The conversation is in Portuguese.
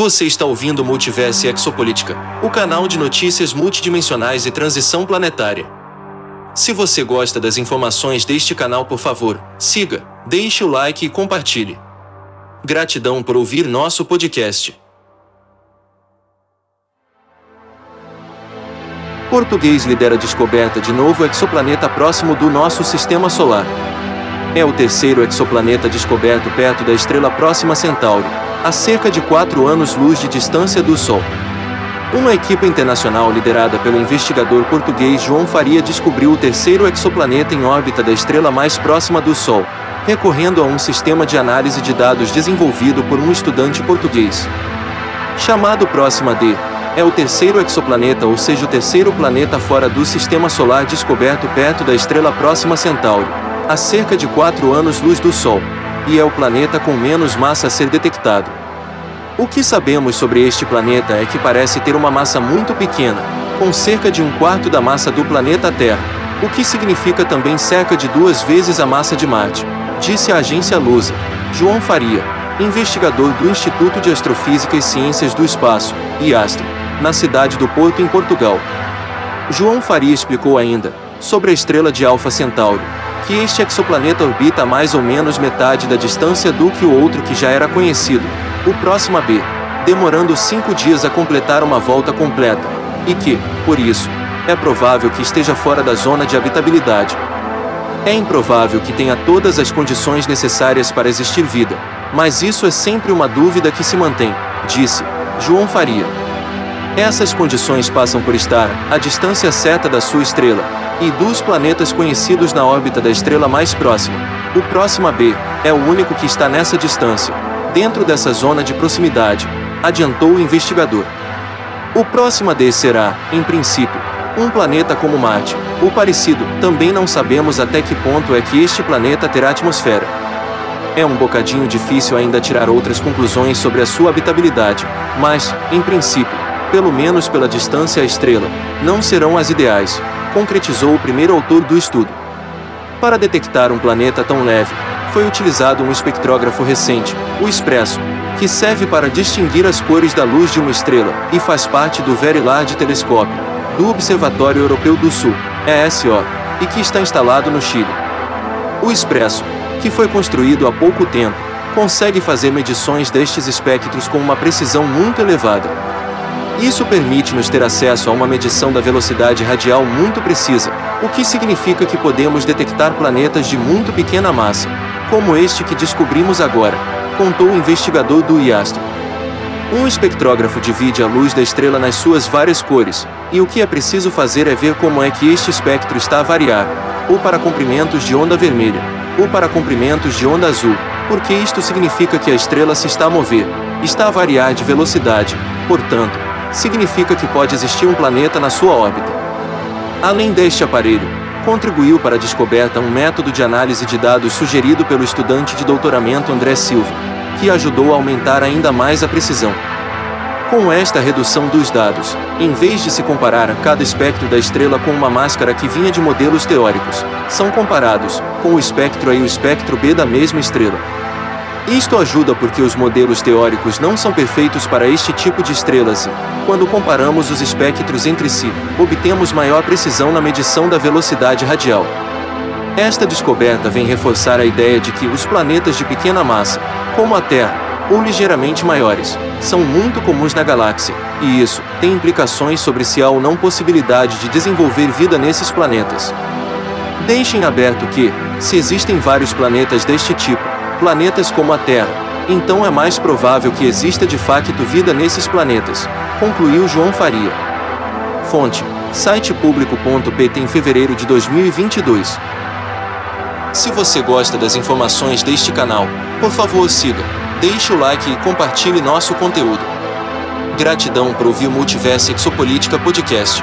Você está ouvindo Multiverse Exopolítica, o canal de notícias multidimensionais e transição planetária. Se você gosta das informações deste canal, por favor, siga, deixe o like e compartilhe. Gratidão por ouvir nosso podcast. Português lidera a descoberta de novo exoplaneta próximo do nosso sistema solar. É o terceiro exoplaneta descoberto perto da estrela próxima Centauri, a cerca de 4 anos-luz de distância do Sol. Uma equipe internacional liderada pelo investigador português João Faria descobriu o terceiro exoplaneta em órbita da estrela mais próxima do Sol, recorrendo a um sistema de análise de dados desenvolvido por um estudante português. Chamado Próxima D, é o terceiro exoplaneta, ou seja, o terceiro planeta fora do sistema solar descoberto perto da estrela próxima Centauri, a cerca de 4 anos-luz do Sol e é o planeta com menos massa a ser detectado. O que sabemos sobre este planeta é que parece ter uma massa muito pequena, com cerca de um quarto da massa do planeta Terra, o que significa também cerca de duas vezes a massa de Marte, disse a agência Lusa. João Faria, investigador do Instituto de Astrofísica e Ciências do Espaço, IASTRO, na cidade do Porto, em Portugal. João Faria explicou ainda sobre a estrela de Alfa Centauri, que este exoplaneta orbita a mais ou menos metade da distância do que o outro que já era conhecido, o próximo B, demorando cinco dias a completar uma volta completa, e que, por isso, é provável que esteja fora da zona de habitabilidade. É improvável que tenha todas as condições necessárias para existir vida, mas isso é sempre uma dúvida que se mantém, disse João Faria. Essas condições passam por estar à distância certa da sua estrela, e dos planetas conhecidos na órbita da estrela mais próxima. O próximo B é o único que está nessa distância, dentro dessa zona de proximidade, adiantou o investigador. O próximo D será, em princípio, um planeta como Marte. O parecido, também não sabemos até que ponto é que este planeta terá atmosfera. É um bocadinho difícil ainda tirar outras conclusões sobre a sua habitabilidade, mas, em princípio, pelo menos pela distância à estrela, não serão as ideais, concretizou o primeiro autor do estudo. Para detectar um planeta tão leve, foi utilizado um espectrógrafo recente, o Expresso, que serve para distinguir as cores da luz de uma estrela e faz parte do Very Large Telescope, do Observatório Europeu do Sul, ESO, e que está instalado no Chile. O Expresso, que foi construído há pouco tempo, consegue fazer medições destes espectros com uma precisão muito elevada, isso permite-nos ter acesso a uma medição da velocidade radial muito precisa, o que significa que podemos detectar planetas de muito pequena massa, como este que descobrimos agora, contou o investigador do IASTRO. Um espectrógrafo divide a luz da estrela nas suas várias cores, e o que é preciso fazer é ver como é que este espectro está a variar, ou para comprimentos de onda vermelha, ou para comprimentos de onda azul, porque isto significa que a estrela se está a mover, está a variar de velocidade, portanto, significa que pode existir um planeta na sua órbita. Além deste aparelho, contribuiu para a descoberta um método de análise de dados sugerido pelo estudante de doutoramento André Silva, que ajudou a aumentar ainda mais a precisão. Com esta redução dos dados, em vez de se comparar cada espectro da estrela com uma máscara que vinha de modelos teóricos, são comparados com o espectro A e o espectro B da mesma estrela. Isto ajuda porque os modelos teóricos não são perfeitos para este tipo de estrelas e, quando comparamos os espectros entre si, obtemos maior precisão na medição da velocidade radial. Esta descoberta vem reforçar a ideia de que os planetas de pequena massa, como a Terra, ou ligeiramente maiores, são muito comuns na galáxia, e isso tem implicações sobre se há ou não possibilidade de desenvolver vida nesses planetas. Deixem aberto que, se existem vários planetas deste tipo, planetas como a Terra, então é mais provável que exista de facto vida nesses planetas, concluiu João Faria. Fonte: site público.pt em fevereiro de 2022. Se você gosta das informações deste canal, por favor siga, deixe o like e compartilhe nosso conteúdo. Gratidão por ouvir Multiverso Exopolítica Podcast.